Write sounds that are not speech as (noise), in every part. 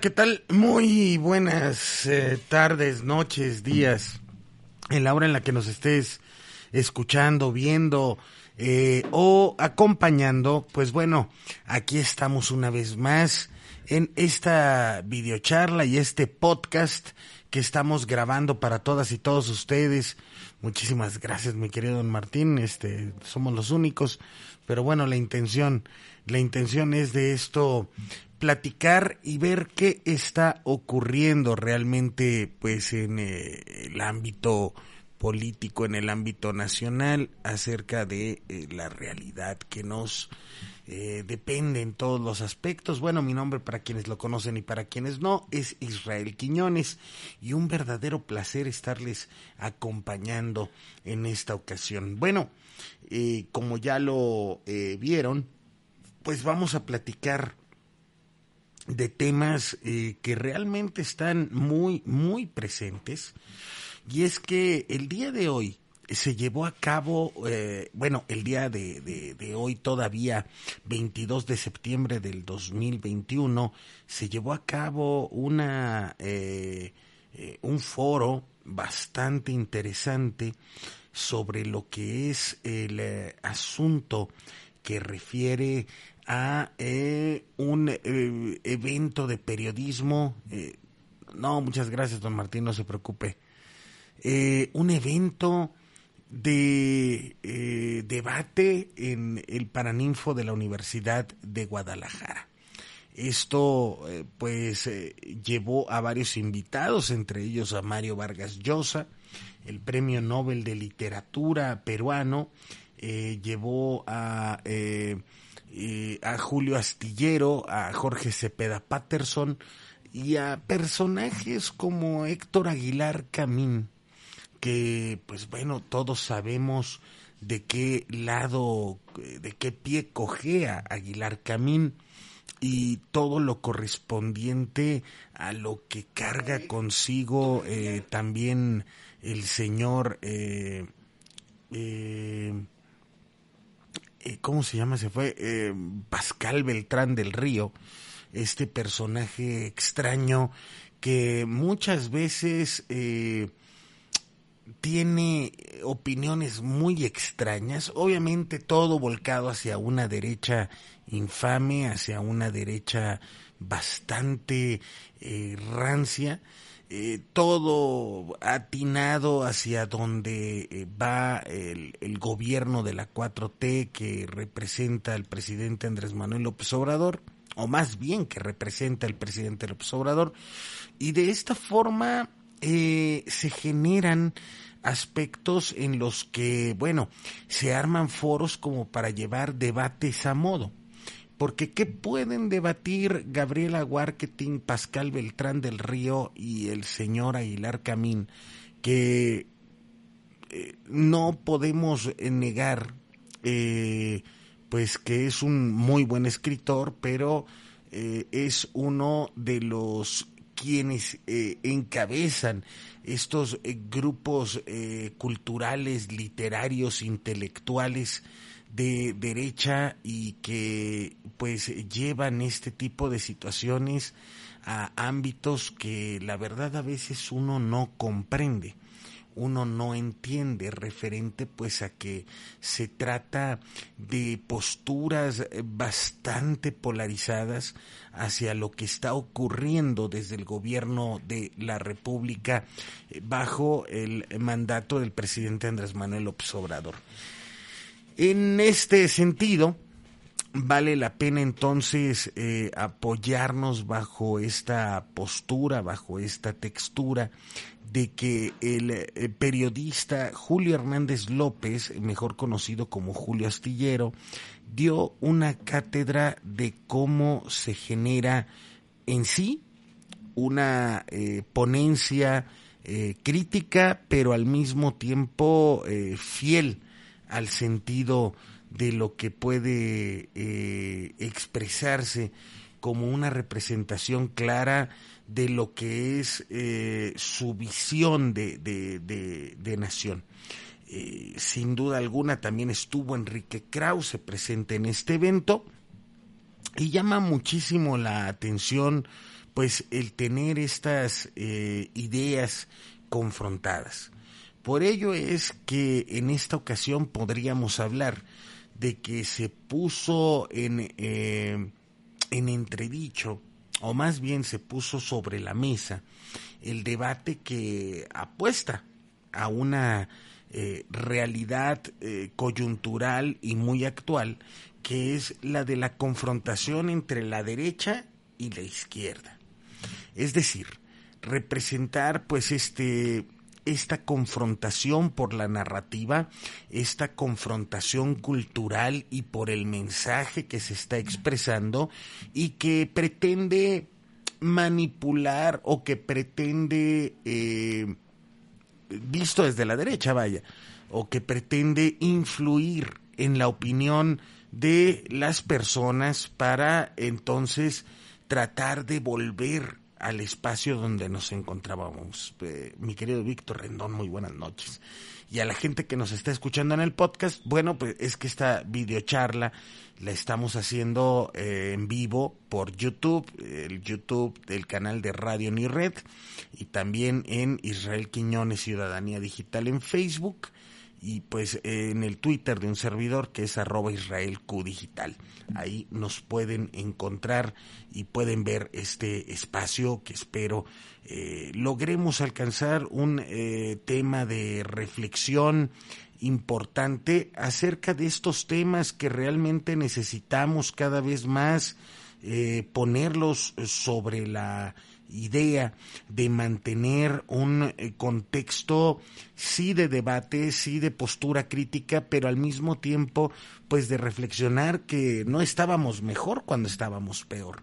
¿qué tal? Muy buenas eh, tardes, noches, días. En la hora en la que nos estés escuchando, viendo eh, o acompañando, pues bueno, aquí estamos una vez más en esta videocharla y este podcast que estamos grabando para todas y todos ustedes. Muchísimas gracias, mi querido don Martín. Este, somos los únicos, pero bueno, la intención, la intención es de esto platicar y ver qué está ocurriendo realmente pues en eh, el ámbito político en el ámbito nacional acerca de eh, la realidad que nos eh, depende en todos los aspectos. Bueno, mi nombre para quienes lo conocen y para quienes no es Israel Quiñones y un verdadero placer estarles acompañando en esta ocasión. Bueno, como ya lo vieron, pues vamos a platicar de temas eh, que realmente están muy, muy presentes. Y es que el día de hoy se llevó a cabo, eh, bueno, el día de, de, hoy todavía, 22 de septiembre del 2021, se llevó a cabo una, eh, un foro bastante interesante sobre lo que es el asunto que refiere a eh, un eh, evento de periodismo. Eh, no, muchas gracias, don Martín, no se preocupe. un evento de debate en el Paraninfo de la Universidad de Guadalajara. Esto pues llevó a varios invitados, entre ellos a Mario Vargas Llosa, el Premio Nobel de Literatura peruano, llevó a a Julio Astillero, a Jorge Cepeda Patterson y a personajes como Héctor Aguilar Camín, que pues bueno, todos sabemos de qué lado, de qué pie cojea Aguilar Camín y todo lo correspondiente a lo que carga consigo eh, también el señor eh, eh, eh, ¿cómo se llama? Se fue eh, Pascal Beltrán del Río, este personaje extraño que muchas veces eh, tiene opiniones muy extrañas, obviamente todo volcado hacia una derecha infame, hacia una derecha bastante rancia, eh, todo atinado hacia donde eh, va el, el, gobierno de la 4T que representa al presidente Andrés Manuel López Obrador, o más bien que representa al presidente López Obrador, y de esta forma eh, se generan aspectos en los que, bueno, se arman foros como para llevar debates a modo porque ¿qué pueden debatir Gabriela Warketing, Pascal Beltrán del Río y el señor Aguilar Camín? Que eh, no podemos negar, eh, pues que es un muy buen escritor, pero eh, es uno de los quienes encabezan estos grupos culturales, literarios, intelectuales, de derecha y que pues llevan este tipo de situaciones a ámbitos que la verdad a veces uno no comprende uno no entiende referente pues a que se trata de posturas bastante polarizadas hacia lo que está ocurriendo desde el gobierno de la República eh, bajo el mandato del presidente Andrés Manuel López Obrador. En este sentido, vale la pena entonces eh, apoyarnos bajo esta postura, bajo esta textura de que el eh, periodista Julio Hernández López, mejor conocido como Julio Astillero, dio una cátedra de cómo se genera en sí una eh, ponencia crítica, pero al mismo tiempo fiel al sentido de lo que puede eh, expresarse como una representación clara de lo que es eh, su visión de, de, nación. Eh, sin duda alguna también estuvo Enrique Krause presente en este evento y llama muchísimo la atención pues el tener estas ideas confrontadas. Por ello es que en esta ocasión podríamos hablar de que se puso en, eh, en entredicho, o más bien se puso sobre la mesa, el debate que apuesta a una eh, realidad eh, coyuntural y muy actual, que es la de la confrontación entre la derecha y la izquierda. Es decir, representar pues este esta confrontación por la narrativa, esta confrontación cultural y por el mensaje que se está expresando y que pretende manipular o que pretende, eh, visto desde la derecha, vaya, o que pretende influir en la opinión de las personas para entonces tratar de volver al espacio donde nos encontrábamos. Eh, mi querido Víctor Rendón, muy buenas noches. Y a la gente que nos está escuchando en el podcast, bueno, pues es que esta videocharla la estamos haciendo eh, en vivo por YouTube, el YouTube del canal de Radio Ni Red, y también en Israel Quiñones Ciudadanía Digital en Facebook y pues en el Twitter de un servidor que es arroba Israel Q Digital. Ahí nos pueden encontrar y pueden ver este espacio que espero eh, logremos alcanzar un eh, tema de reflexión importante acerca de estos temas que realmente necesitamos cada vez más eh, ponerlos sobre la idea de mantener un eh, contexto sí de debate, sí de postura crítica, pero al mismo tiempo pues de reflexionar que no estábamos mejor cuando estábamos peor.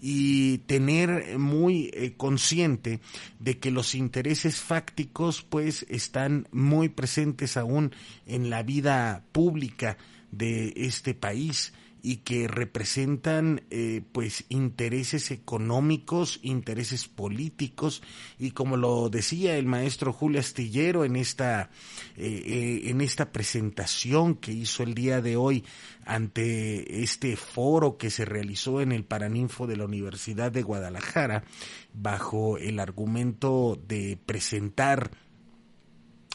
Y tener muy eh, consciente de que los intereses fácticos pues están muy presentes aún en la vida pública de este país y que representan eh, pues intereses económicos, intereses políticos. Y como lo decía el maestro Julio Astillero en esta eh, eh, en esta presentación que hizo el día de hoy ante este foro que se realizó en el Paraninfo de la Universidad de Guadalajara bajo el argumento de presentar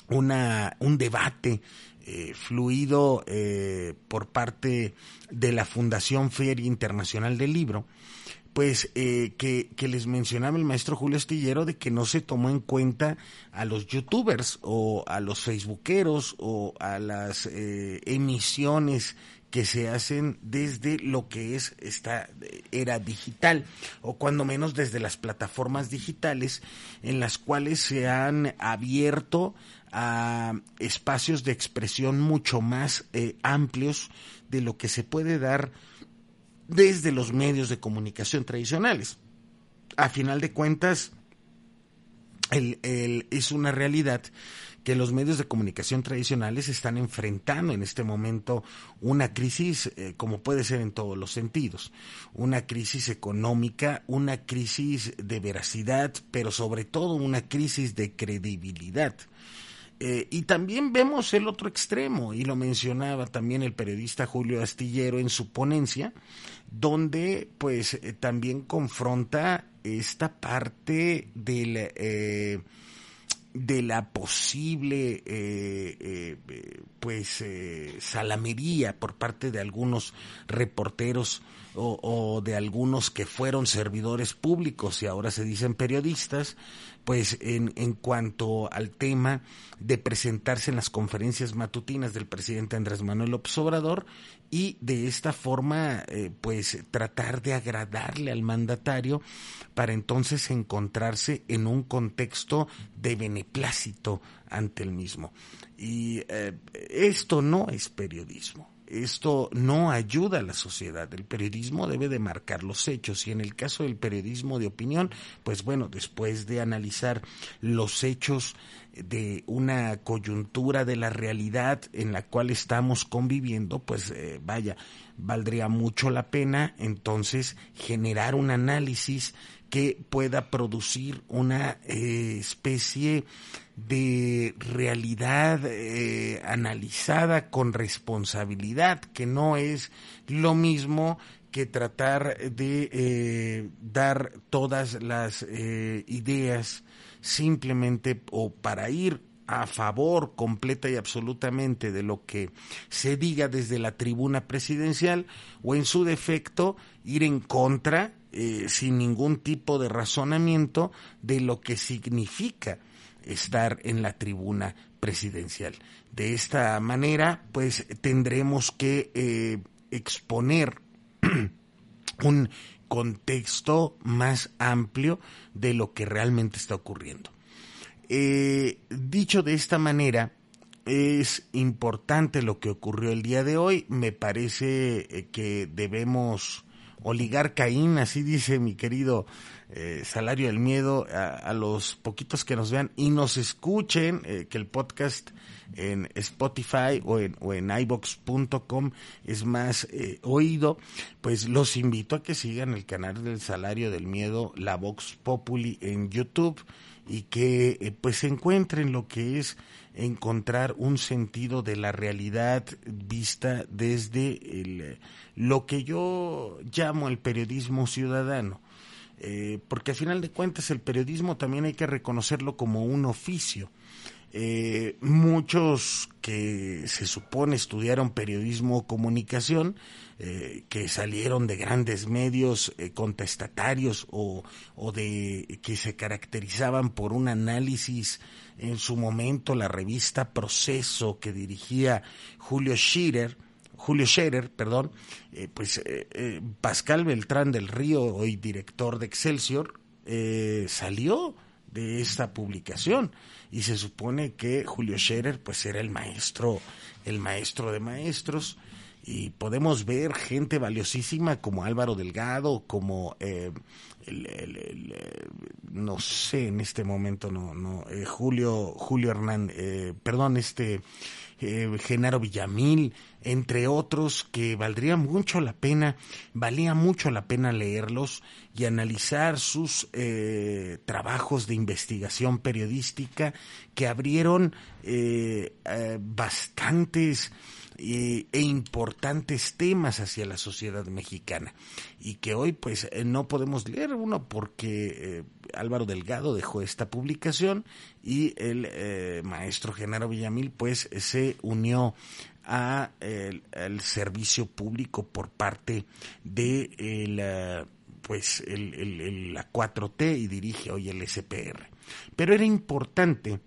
una, un debate eh, fluido eh, por parte de la Fundación Feria Internacional del Libro, pues eh, que, les mencionaba el maestro Julio Astillero de que no se tomó en cuenta a los youtubers o a los facebookeros o a las emisiones que se hacen desde lo que es esta era digital o cuando menos desde las plataformas digitales en las cuales se han abierto a espacios de expresión mucho más eh, amplios de lo que se puede dar desde los medios de comunicación tradicionales. A final de cuentas, el, es una realidad que los medios de comunicación tradicionales están enfrentando en este momento una crisis, eh, como puede ser en todos los sentidos, una crisis económica, una crisis de veracidad, pero sobre todo una crisis de credibilidad. Eh, y también vemos el otro extremo, y lo mencionaba también el periodista Julio Astillero en su ponencia, donde pues eh, también confronta esta parte del, eh, de la posible pues salamería por parte de algunos reporteros o, o, de algunos que fueron servidores públicos y ahora se dicen periodistas pues en, en cuanto al tema de presentarse en las conferencias matutinas del presidente Andrés Manuel López Obrador y de esta forma eh, pues tratar de agradarle al mandatario para entonces encontrarse en un contexto de beneplácito ante el mismo. Y eh, esto no es periodismo esto no ayuda a la sociedad. El periodismo debe de marcar los hechos y en el caso del periodismo de opinión, pues bueno, después de analizar los hechos de una coyuntura de la realidad en la cual estamos conviviendo, pues eh, vaya, valdría mucho la pena entonces generar un análisis que pueda producir una eh, especie de realidad eh, analizada con responsabilidad, que no es lo mismo que tratar de eh, dar todas las ideas simplemente o para ir a favor completa y absolutamente de lo que se diga desde la tribuna presidencial o en su defecto ir en contra eh, sin ningún tipo de razonamiento de lo que significa estar en la tribuna presidencial. De esta manera, pues tendremos que eh, exponer (clears throat) un contexto más amplio de lo que realmente está ocurriendo. Eh, dicho de esta manera, es importante lo que ocurrió el día de hoy. Me parece que debemos oligar Caín, así dice mi querido eh, Salario del Miedo, a, los poquitos que nos vean y nos escuchen, eh, que el podcast en Spotify o en, o en ibox.com es más eh, oído, pues los invito a que sigan el canal del Salario del Miedo, la Vox Populi en YouTube y que pues encuentren lo que es encontrar un sentido de la realidad vista desde el, lo que yo llamo el periodismo ciudadano. Eh, porque al final de cuentas el periodismo también hay que reconocerlo como un oficio. Eh, muchos que se supone estudiaron periodismo o comunicación, eh, que salieron de grandes medios contestatarios o, o, de que se caracterizaban por un análisis en su momento la revista Proceso que dirigía Julio Scherer, Julio Scherer, perdón, eh, pues Pascal Beltrán del Río, hoy director de Excelsior, salió de esta publicación y se supone que Julio Scherer pues era el maestro, el maestro de maestros y podemos ver gente valiosísima como Álvaro Delgado, como eh, el, eh, no sé en este momento no no eh, Julio Julio Hernán, perdón este Genaro Villamil, entre otros que valdría mucho la pena, valía mucho la pena leerlos y analizar sus trabajos de investigación periodística que abrieron bastantes e importantes temas hacia la sociedad mexicana y que hoy pues eh, no podemos leer uno porque eh, Álvaro Delgado dejó esta publicación y el eh, maestro Genaro Villamil pues se unió a el, servicio público por parte de el, pues el, la 4T y dirige hoy el SPR. Pero era importante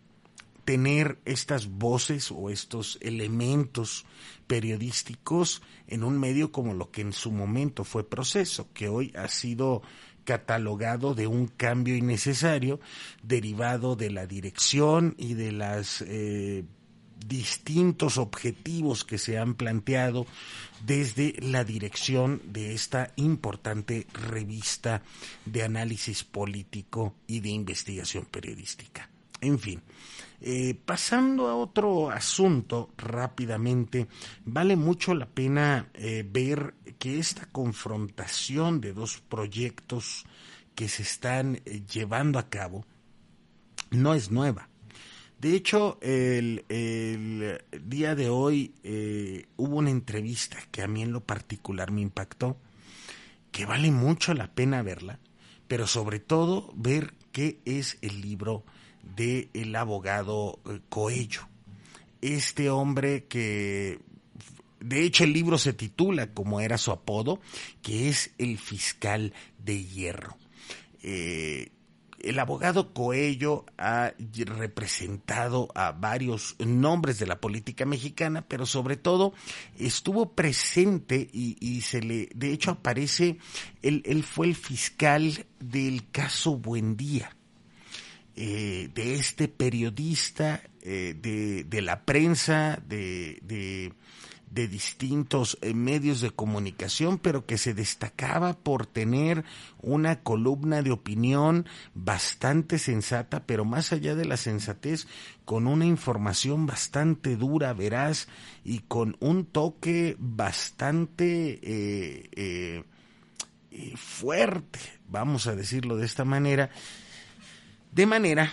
tener estas voces o estos elementos periodísticos en un medio como lo que en su momento fue proceso, que hoy ha sido catalogado de un cambio innecesario derivado de la dirección y de los eh, distintos objetivos que se han planteado desde la dirección de esta importante revista de análisis político y de investigación periodística. En fin, eh, pasando a otro asunto rápidamente, vale mucho la pena eh, ver que esta confrontación de dos proyectos que se están eh, llevando a cabo no es nueva. De hecho, el, el día de hoy hubo una entrevista que a mí en lo particular me impactó, que vale mucho la pena verla, pero sobre todo ver qué es el libro del el abogado eh, Coello. Este hombre que, de hecho el libro se titula, como era su apodo, que es el fiscal de hierro. Eh, el abogado Coello ha representado a varios nombres de la política mexicana, pero sobre todo estuvo presente y, se le, de hecho aparece, él, él, fue el fiscal del caso Buendía. Eh, de este periodista eh, de, de, la prensa, de, de, distintos eh, medios de comunicación, pero que se destacaba por tener una columna de opinión bastante sensata, pero más allá de la sensatez, con una información bastante dura, veraz y con un toque bastante eh, eh, fuerte, vamos a decirlo de esta manera, de manera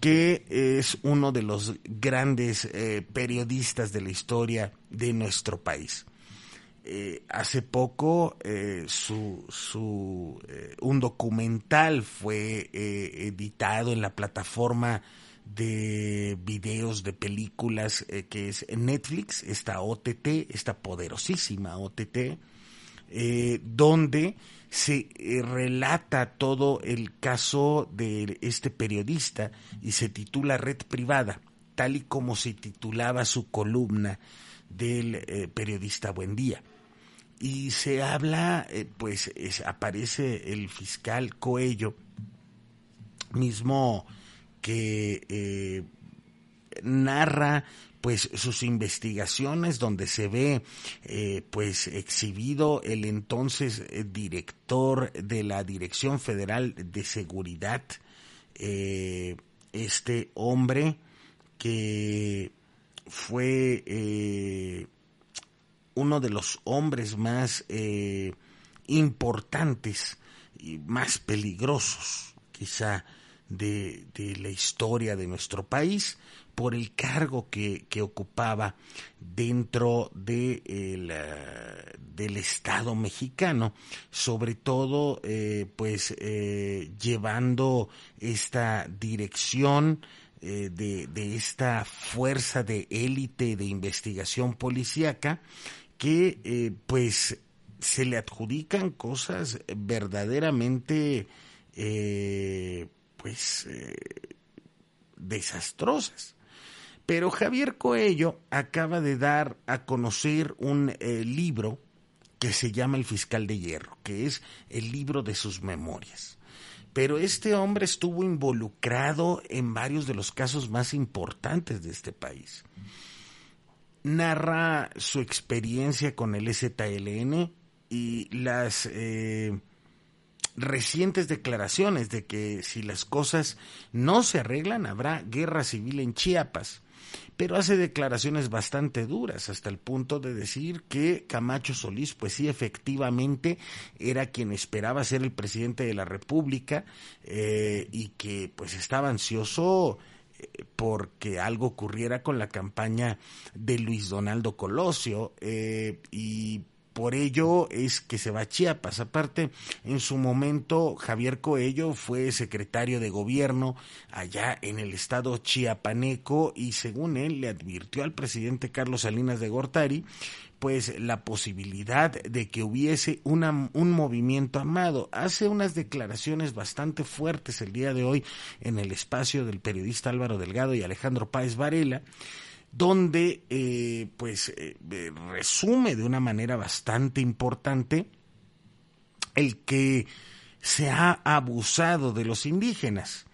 que es uno de los grandes eh, periodistas de la historia de nuestro país. Eh, hace poco eh, su, su un documental fue editado en la plataforma de videos de películas que es Netflix, esta OTT, esta poderosísima OTT, donde se eh, relata todo el caso de este periodista y se titula Red Privada, tal y como se titulaba su columna del eh, periodista Buen Día. Y se habla, eh, pues aparece el fiscal Coello, mismo que narra pues sus investigaciones donde se ve eh, pues exhibido el entonces eh, director de la Dirección Federal de Seguridad eh, este hombre que fue uno de los hombres más importantes y más peligrosos quizá de, de, la historia de nuestro país por el cargo que, que ocupaba dentro de el, eh, del Estado mexicano, sobre todo eh, pues eh, llevando esta dirección de, de, esta fuerza de élite de investigación policíaca que pues se le adjudican cosas verdaderamente pues desastrosas. Pero Javier Coello acaba de dar a conocer un eh, libro que se llama El Fiscal de Hierro, que es el libro de sus memorias. Pero este hombre estuvo involucrado en varios de los casos más importantes de este país. Narra su experiencia con el ZLN y las eh, recientes declaraciones de que si las cosas no se arreglan habrá guerra civil en Chiapas pero hace declaraciones bastante duras hasta el punto de decir que Camacho Solís, pues sí, efectivamente era quien esperaba ser el presidente de la República eh, y que pues estaba ansioso eh, porque algo ocurriera con la campaña de Luis Donaldo Colosio eh, y por ello es que se va a Chiapas. Aparte, en su momento, Javier Coello fue secretario de gobierno allá en el estado chiapaneco y según él le advirtió al presidente Carlos Salinas de Gortari pues la posibilidad de que hubiese una, un movimiento amado. Hace unas declaraciones bastante fuertes el día de hoy en el espacio del periodista Álvaro Delgado y Alejandro Páez Varela, donde eh, pues eh, eh, resume de una manera bastante importante el que se ha abusado de los indígenas.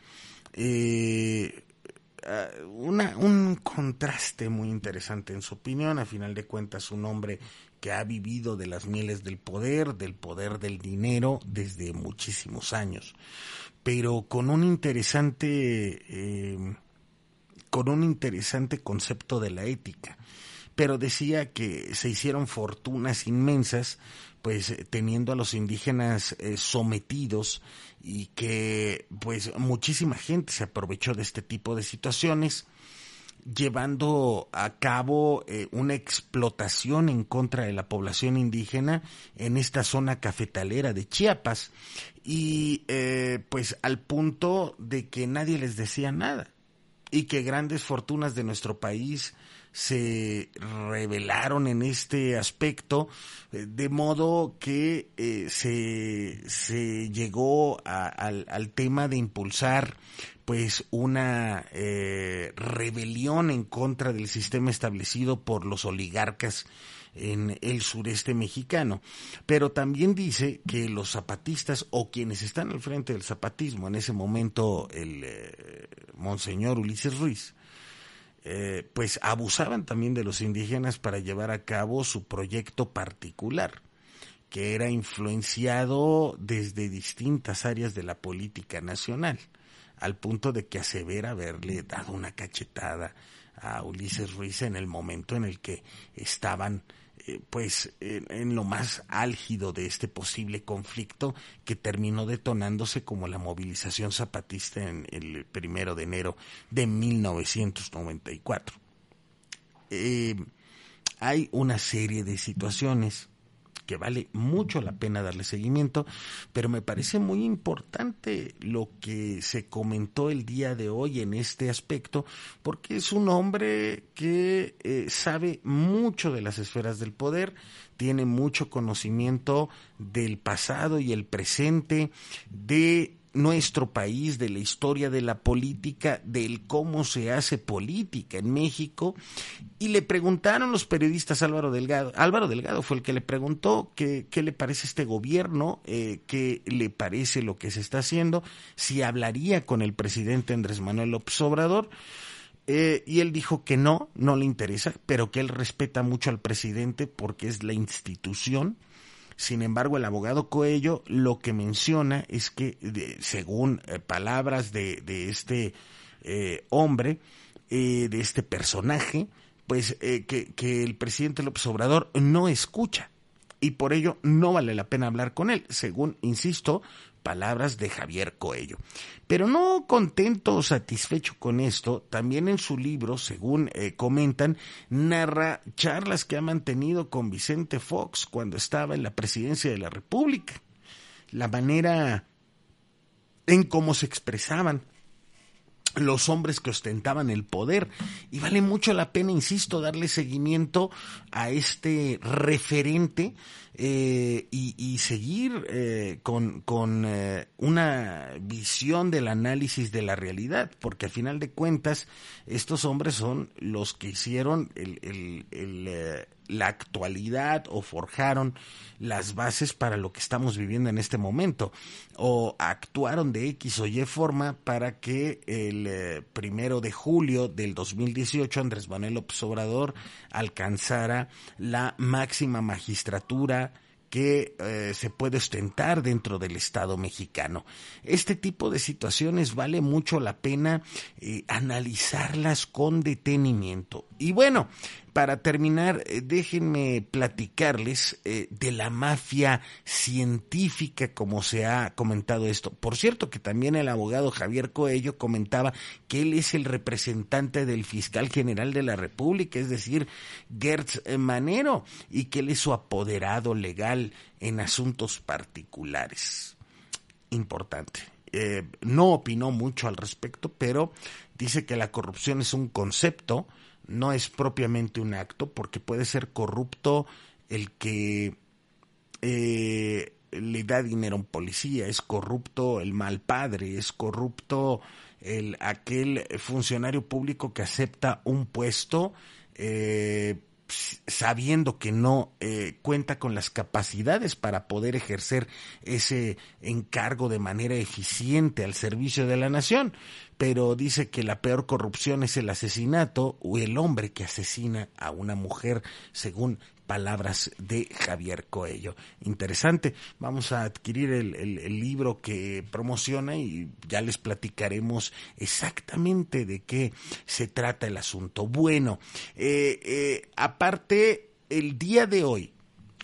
Una, un contraste muy interesante en su opinión, a final de cuentas un hombre que ha vivido de las mieles del poder, del poder del dinero desde muchísimos años, pero con un interesante con un interesante concepto de la ética. Pero decía que se hicieron fortunas inmensas, pues eh, teniendo a los indígenas eh, sometidos y que pues muchísima gente se aprovechó de este tipo de situaciones llevando a cabo eh, una explotación en contra de la población indígena en esta zona cafetalera de Chiapas y pues al punto de que nadie les decía nada y que grandes fortunas de nuestro país se revelaron en este aspecto, eh, de modo que eh, se, se, llegó al, al, tema de impulsar pues una eh, rebelión en contra del sistema establecido por los oligarcas en el sureste mexicano. Pero también dice que los zapatistas o quienes están al frente del zapatismo, en ese momento el eh, monseñor Ulises Ruiz, eh, pues abusaban también de los indígenas para llevar a cabo su proyecto particular, que era influenciado desde distintas áreas de la política nacional, al punto de que asevera haberle dado una cachetada a Ulises Ruiz en el momento en el que estaban eh, pues en, lo más álgido de este posible conflicto que terminó detonándose como la movilización zapatista en el primero de enero de 1994. Eh, hay una serie de situaciones que vale mucho la pena darle seguimiento, pero me parece muy importante lo que se comentó el día de hoy en este aspecto, porque es un hombre que eh, sabe mucho de las esferas del poder, tiene mucho conocimiento del pasado y el presente, de nuestro país, de la historia de la política, del cómo se hace política en México. Y le preguntaron los periodistas Álvaro Delgado. Álvaro Delgado fue el que le preguntó qué, qué le parece este gobierno, eh, qué le parece lo que se está haciendo, si hablaría con el presidente Andrés Manuel López Obrador. Eh, y él dijo que no, no le interesa, pero que él respeta mucho al presidente porque es la institución sin embargo, el abogado Coello lo que menciona es que, según eh, palabras de, este eh, hombre, eh, de este personaje, pues que, que el presidente López Obrador no escucha y por ello no vale la pena hablar con él, según, insisto, palabras de Javier Coello. Pero no contento o satisfecho con esto, también en su libro, según eh, comentan, narra charlas que ha mantenido con Vicente Fox cuando estaba en la presidencia de la República. La manera en cómo se expresaban los hombres que ostentaban el poder. Y vale mucho la pena, insisto, darle seguimiento a este referente eh, y, seguir eh, con, con eh, una visión del análisis de la realidad, porque al final de cuentas estos hombres son los que hicieron el, el, el la actualidad o forjaron las bases para lo que estamos viviendo en este momento. O actuaron de X o Y forma para que el eh, primero de julio del 2018 Andrés Manuel López Obrador alcanzara la máxima magistratura que eh, se puede ostentar dentro del Estado mexicano. Este tipo de situaciones vale mucho la pena eh, analizarlas con detenimiento. Y bueno, para terminar, eh, déjenme platicarles eh, de la mafia científica, como se ha comentado esto. Por cierto, que también el abogado Javier Coello comentaba que él es el representante del fiscal general de la República, es decir, Gertz Manero, y que él es su apoderado legal en asuntos particulares. Importante. Eh, no opinó mucho al respecto, pero dice que la corrupción es un concepto, no es propiamente un acto, porque puede ser corrupto el que eh, le da dinero a un policía, es corrupto el mal padre, es corrupto el aquel funcionario público que acepta un puesto eh, sabiendo que no eh, cuenta con las capacidades para poder ejercer ese encargo de manera eficiente al servicio de la nación, pero dice que la peor corrupción es el asesinato o el hombre que asesina a una mujer, según palabras de Javier Coello. Interesante. Vamos a adquirir el, libro que promociona y ya les platicaremos exactamente de qué se trata el asunto. Bueno, eh, eh, aparte, el día de hoy,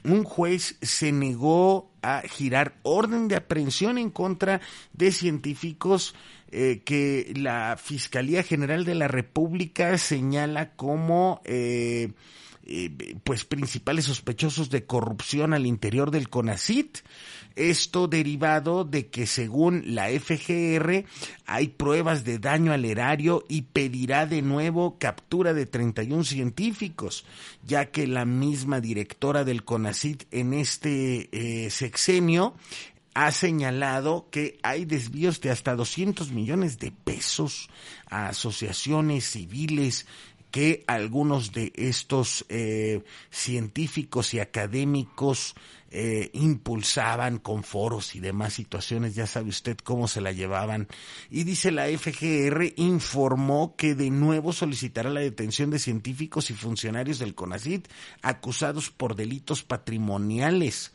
un juez se negó a girar orden de aprehensión en contra de científicos eh, que la Fiscalía General de la República señala como pues principales sospechosos de corrupción al interior del CONACIT. Esto derivado de que según la FGR hay pruebas de daño al erario y pedirá de nuevo captura de 31 científicos, ya que la misma directora del CONACIT en este eh, sexenio ha señalado que hay desvíos de hasta 200 millones de pesos a asociaciones civiles que algunos de estos eh, científicos y académicos eh, impulsaban con foros y demás situaciones, ya sabe usted cómo se la llevaban. Y dice la FGR informó que de nuevo solicitará la detención de científicos y funcionarios del CONACIT acusados por delitos patrimoniales.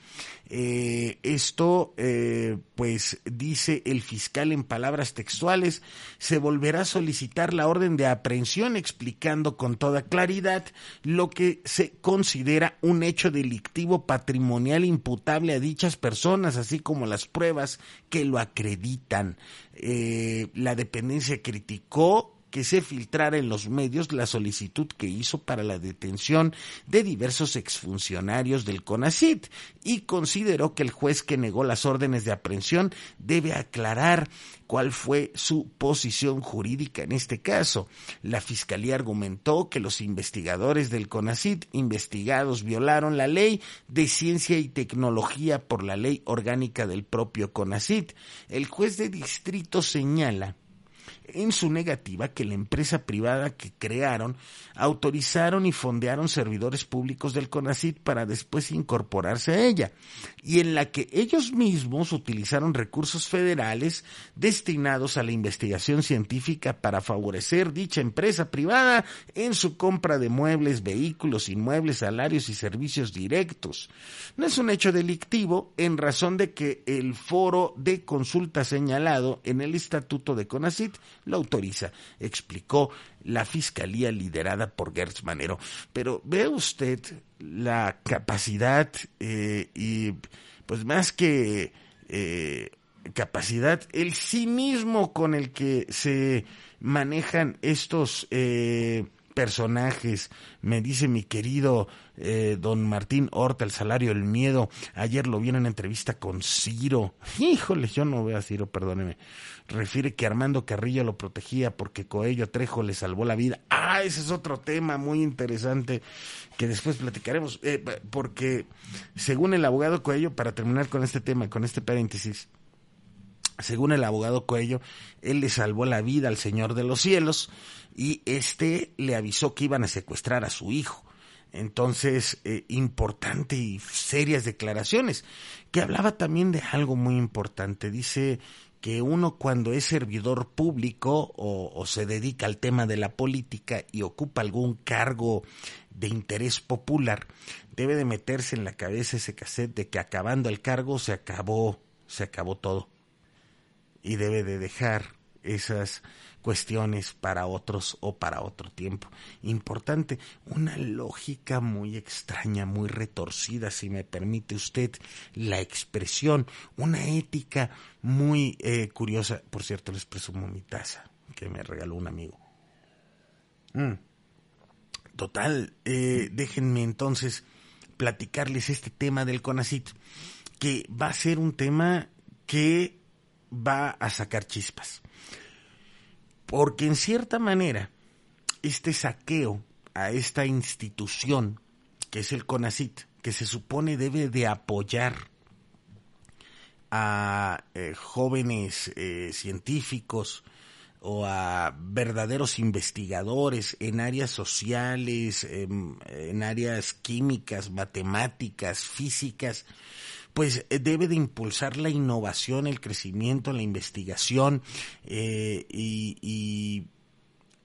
Eh, esto, eh, pues, dice el fiscal en palabras textuales, se volverá a solicitar la orden de aprehensión explicando con toda claridad lo que se considera un hecho delictivo patrimonial imputable a dichas personas, así como las pruebas que lo acreditan. Eh, la dependencia criticó que se filtrara en los medios la solicitud que hizo para la detención de diversos exfuncionarios del CONACIT y consideró que el juez que negó las órdenes de aprehensión debe aclarar cuál fue su posición jurídica en este caso. La fiscalía argumentó que los investigadores del CONACIT investigados violaron la ley de ciencia y tecnología por la ley orgánica del propio CONACIT. El juez de distrito señala en su negativa que la empresa privada que crearon autorizaron y fondearon servidores públicos del CONACIT para después incorporarse a ella, y en la que ellos mismos utilizaron recursos federales destinados a la investigación científica para favorecer dicha empresa privada en su compra de muebles, vehículos, inmuebles, salarios y servicios directos. No es un hecho delictivo en razón de que el foro de consulta señalado en el Estatuto de CONACIT lo autoriza, explicó la fiscalía liderada por Gertz Manero. Pero ve usted la capacidad eh, y pues más que eh, capacidad, el cinismo con el que se manejan estos eh, personajes. Me dice mi querido eh, don Martín Horta, el salario del miedo. Ayer lo vi en entrevista con Ciro. (laughs) Híjole, yo no veo a Ciro, perdóneme. Refiere que Armando Carrillo lo protegía porque Coello Trejo le salvó la vida. Ah, ese es otro tema muy interesante que después platicaremos. Eh, porque según el abogado Coello, para terminar con este tema, con este paréntesis, según el abogado Coello, él le salvó la vida al Señor de los Cielos y este le avisó que iban a secuestrar a su hijo. Entonces, eh, importante y serias declaraciones, que hablaba también de algo muy importante. Dice que uno cuando es servidor público o, o, se dedica al tema de la política y ocupa algún cargo de interés popular, debe de meterse en la cabeza ese cassette de que acabando el cargo se acabó, se acabó todo. Y debe de dejar esas cuestiones para otros o para otro tiempo. Importante, una lógica muy extraña, muy retorcida, si me permite usted la expresión, una ética muy eh, curiosa. Por cierto, les presumo mi taza que me regaló un amigo. Mm. Total, eh, déjenme entonces platicarles este tema del CONACIT, que va a ser un tema que va a sacar chispas. Porque en cierta manera, este saqueo a esta institución, que es el CONACIT, que se supone debe de apoyar a eh, jóvenes eh, científicos o a verdaderos investigadores en áreas sociales, en áreas químicas, matemáticas, físicas, pues eh, debe de impulsar la innovación, el crecimiento, la investigación eh, y,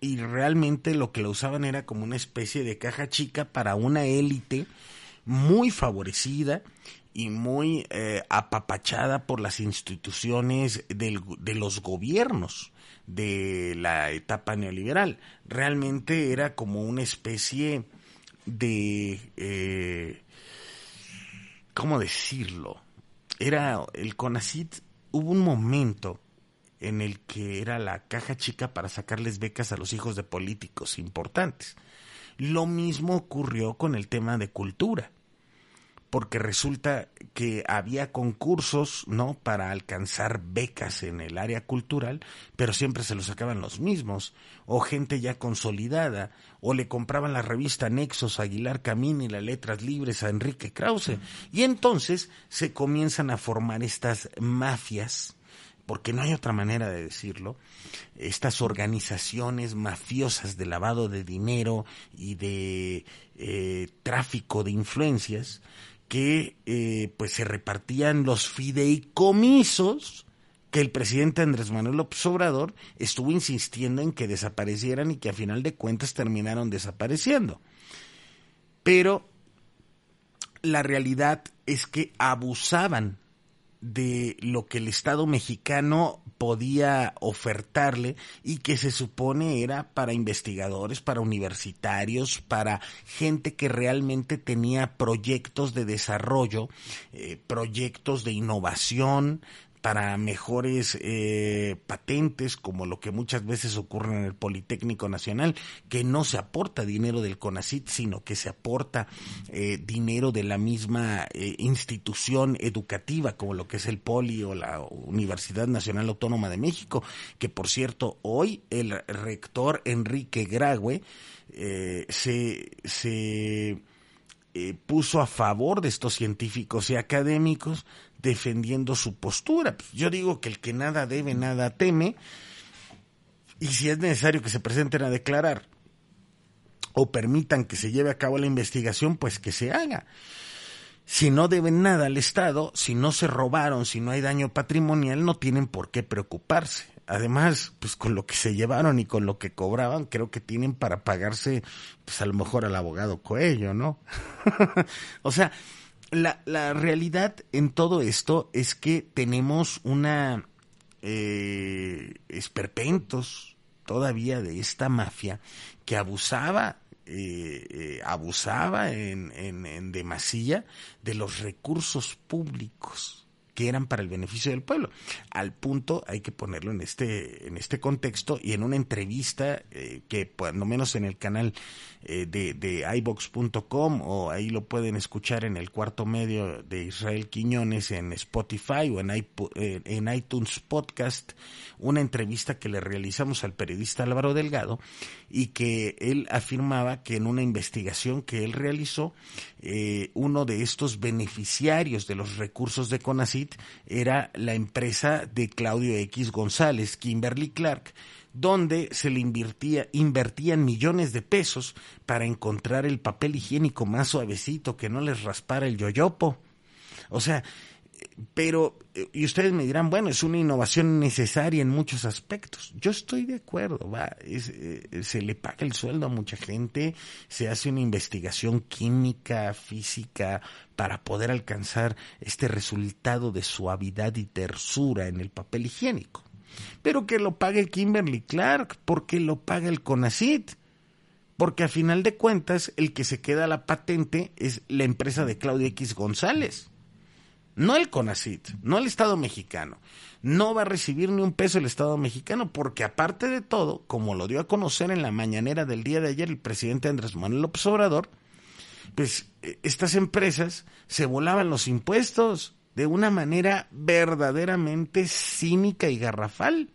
realmente lo que lo usaban era como una especie de caja chica para una élite muy favorecida y muy eh, apapachada por las instituciones del, de los gobiernos de la etapa neoliberal. Realmente era como una especie de eh, ¿cómo decirlo? Era el CONACIT, hubo un momento en el que era la caja chica para sacarles becas a los hijos de políticos importantes. Lo mismo ocurrió con el tema de cultura porque resulta que había concursos, ¿no? Para alcanzar becas en el área cultural, pero siempre se los sacaban los mismos, o gente ya consolidada, o le compraban la revista Nexos, Aguilar Camín y las Letras Libres a Enrique Krause. Y entonces se comienzan a formar estas mafias, porque no hay otra manera de decirlo, estas organizaciones mafiosas de lavado de dinero y de eh, tráfico de influencias, que eh, pues se repartían los fideicomisos que el presidente Andrés Manuel López Obrador estuvo insistiendo en que desaparecieran y que a final de cuentas terminaron desapareciendo. Pero la realidad es que abusaban de lo que el Estado mexicano podía ofertarle y que se supone era para investigadores, para universitarios, para gente que realmente tenía proyectos de desarrollo, eh, proyectos de innovación, para mejores eh, patentes, como lo que muchas veces ocurre en el Politécnico Nacional, que no se aporta dinero del CONACIT, sino que se aporta eh, dinero de la misma eh, institución educativa, como lo que es el Poli o la Universidad Nacional Autónoma de México, que por cierto, hoy el rector Enrique Grague se, se puso a favor de estos científicos y académicos defendiendo su postura. Pues, yo digo que el que nada debe, nada teme, y si es necesario que se presenten a declarar o permitan que se lleve a cabo la investigación, pues que se haga. Si no deben nada al Estado, si no se robaron, si no hay daño patrimonial, no tienen por qué preocuparse. Además, pues con lo que se llevaron y con lo que cobraban, creo que tienen para pagarse, pues a lo mejor al abogado Coello, ¿no? (laughs) o sea, la, la realidad en todo esto es que tenemos una eh, esperpentos todavía de esta mafia que abusaba eh, eh, abusaba en, en, en demasía de los recursos públicos que eran para el beneficio del pueblo. Al punto, hay que ponerlo en este, en este contexto y en una entrevista eh, que, no menos en el canal eh, de, ibox.com o ahí lo pueden escuchar en el cuarto medio de Israel Quiñones en Spotify o en, eh, iTunes Podcast, una entrevista que le realizamos al periodista Álvaro Delgado y que él afirmaba que en una investigación que él realizó, uno de estos beneficiarios de los recursos de CONACYT era la empresa de Claudio X González, Kimberly Clark, donde se le invertía, invertían millones de pesos para encontrar el papel higiénico más suavecito que no les raspara el yoyopo. O sea, pero, y ustedes me dirán, bueno, es una innovación necesaria en muchos aspectos. Yo estoy de acuerdo, va, eh, se le paga el sueldo a mucha gente, se hace una investigación química, física, para poder alcanzar este resultado de suavidad y tersura en el papel higiénico. Pero que lo pague Kimberly Clark, porque lo paga el CONACIT. Porque a final de cuentas el que se queda la patente es la empresa de Claudia X González. No el CONACIT, no el Estado mexicano. No va a recibir ni un peso el Estado mexicano porque aparte de todo, como lo dio a conocer en la mañanera del día de ayer el presidente Andrés Manuel López Obrador, pues eh, estas empresas se volaban los impuestos de una manera verdaderamente cínica y garrafal.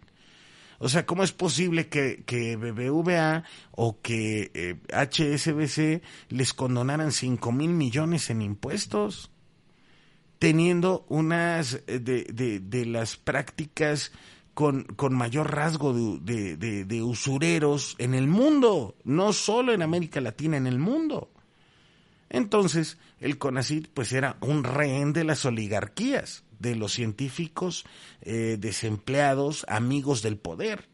O sea, ¿cómo es posible que, que BBVA o que HSBC eh, les condonaran 5 mil millones en impuestos? teniendo unas eh, de, de, las prácticas con, con, mayor rasgo de, de, usureros en el mundo, no solo en América Latina, en el mundo. Entonces, el CONACID pues era un rehén de las oligarquías, de los científicos eh, desempleados, amigos del poder,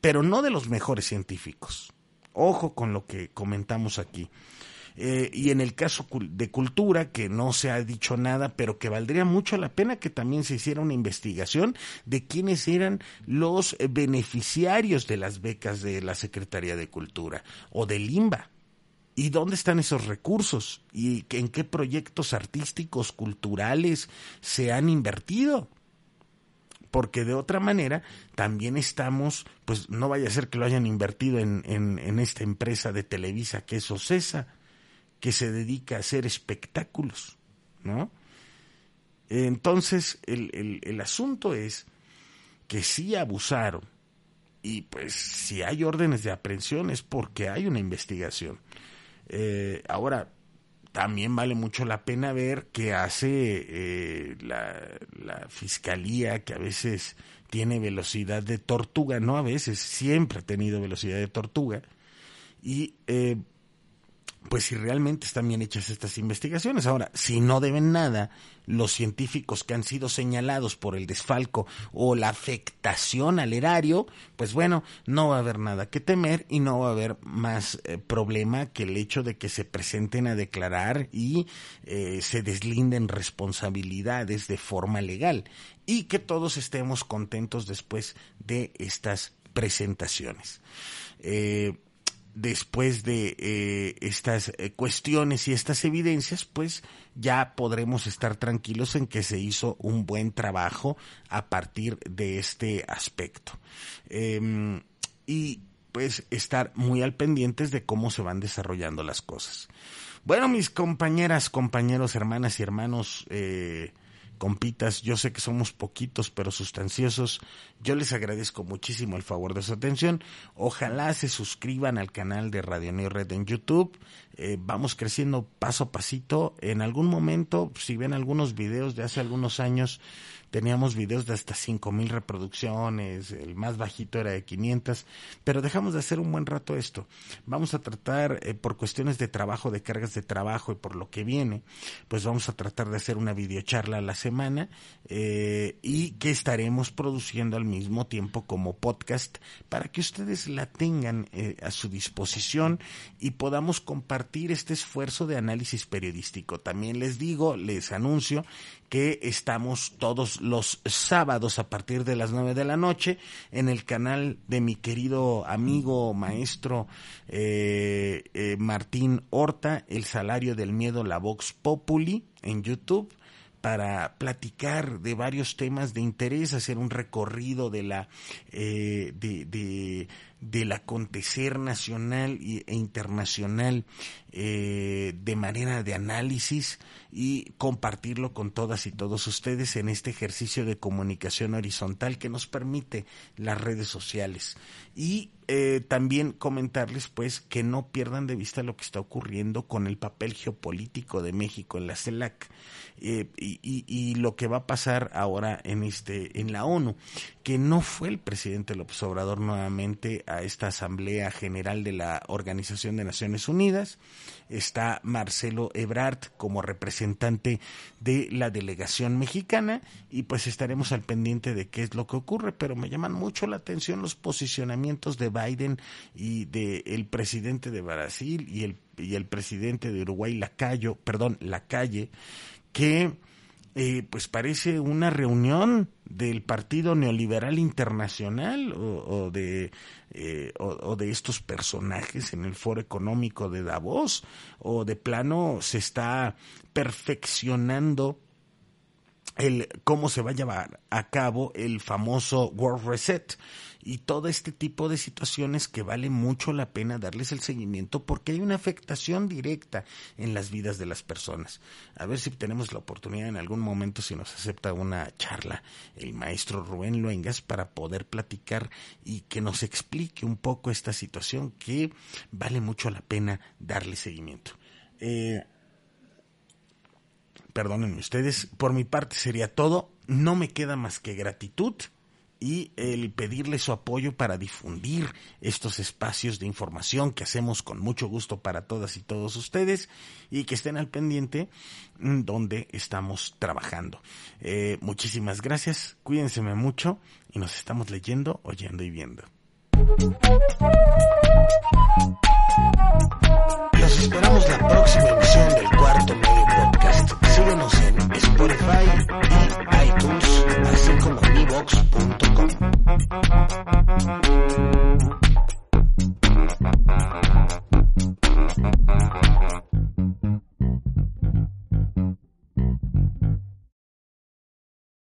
pero no de los mejores científicos. Ojo con lo que comentamos aquí. Eh, y en el caso de cultura, que no se ha dicho nada, pero que valdría mucho la pena que también se hiciera una investigación de quiénes eran los beneficiarios de las becas de la Secretaría de Cultura o del IMBA. ¿Y dónde están esos recursos? ¿Y en qué proyectos artísticos, culturales se han invertido? porque de otra manera también estamos, pues no vaya a ser que lo hayan invertido en, en, esta empresa de Televisa que es Ocesa, que se dedica a hacer espectáculos, ¿no? Entonces, el, el, asunto es que sí abusaron y pues si hay órdenes de aprehensión es porque hay una investigación. Eh, ahora, también vale mucho la pena ver qué hace eh, la, la, fiscalía, que a veces tiene velocidad de tortuga, no a veces, siempre ha tenido velocidad de tortuga, y eh, pues si realmente están bien hechas estas investigaciones. Ahora, si no deben nada, los científicos que han sido señalados por el desfalco o la afectación al erario, pues bueno, no va a haber nada que temer y no va a haber más eh, problema que el hecho de que se presenten a declarar y eh, se deslinden responsabilidades de forma legal y que todos estemos contentos después de estas presentaciones. Eh, después de eh, estas eh, cuestiones y estas evidencias, pues ya podremos estar tranquilos en que se hizo un buen trabajo a partir de este aspecto. Em, y pues estar muy al pendientes de cómo se van desarrollando las cosas. Bueno, mis compañeras, compañeros, hermanas y hermanos, eh, compitas, yo sé que somos poquitos pero sustanciosos. Yo les agradezco muchísimo el favor de su atención. Ojalá se suscriban al canal de Radio Neo Red en YouTube. Eh, vamos creciendo paso a pasito. En algún momento, si ven algunos videos de hace algunos años, teníamos videos de hasta 5000 reproducciones, el más bajito era de 500, pero dejamos de hacer un buen rato esto. Vamos a tratar, eh, por cuestiones de trabajo, de cargas de trabajo y por lo que viene, pues vamos a tratar de hacer una videocharla a la semana eh, y que estaremos produciendo al mismo tiempo como podcast para que ustedes la tengan eh, a su disposición y podamos compartir este esfuerzo de análisis periodístico. También les digo, les anuncio que estamos todos los sábados a partir de las nueve de la noche en el canal de mi querido amigo maestro eh, eh, Martín Horta, El Salario del Miedo, la Vox Populi en YouTube para platicar de varios temas de interés, hacer un recorrido de la eh, de, de, del acontecer nacional e internacional eh, de manera de análisis y compartirlo con todas y todos ustedes en este ejercicio de comunicación horizontal que nos permite las redes sociales. Y eh, también comentarles pues que no pierdan de vista lo que está ocurriendo con el papel geopolítico de México en la CELAC eh, y, y, lo que va a pasar ahora en este en la ONU que no fue el presidente López Obrador nuevamente a esta Asamblea General de la Organización de Naciones Unidas. Está Marcelo Ebrard como representante de la delegación mexicana y pues estaremos al pendiente de qué es lo que ocurre, pero me llaman mucho la atención los posicionamientos de Biden y del el presidente de Brasil y el, y el presidente de Uruguay, Lacayo, perdón, Lacalle, que eh, pues parece una reunión del Partido Neoliberal Internacional o, de, eh, o, de estos personajes en el Foro Económico de Davos o de plano se está perfeccionando el cómo se va a llevar a cabo el famoso World Reset y todo este tipo de situaciones que vale mucho la pena darles el seguimiento porque hay una afectación directa en las vidas de las personas. A ver si tenemos la oportunidad en algún momento, si nos acepta una charla el maestro Rubén Luengas para poder platicar y que nos explique un poco esta situación que vale mucho la pena darle seguimiento. Eh, perdónenme ustedes, por mi parte sería todo. No me queda más que gratitud y el pedirle su apoyo para difundir estos espacios de información que hacemos con mucho gusto para todas y todos ustedes y que estén al pendiente mm, donde estamos trabajando. Eh, muchísimas gracias, cuídense mucho y nos estamos leyendo, oyendo y viendo. Esperamos la próxima emisión del Cuarto Medio Podcast. Síguenos en Spotify y iTunes, así como en evox.com.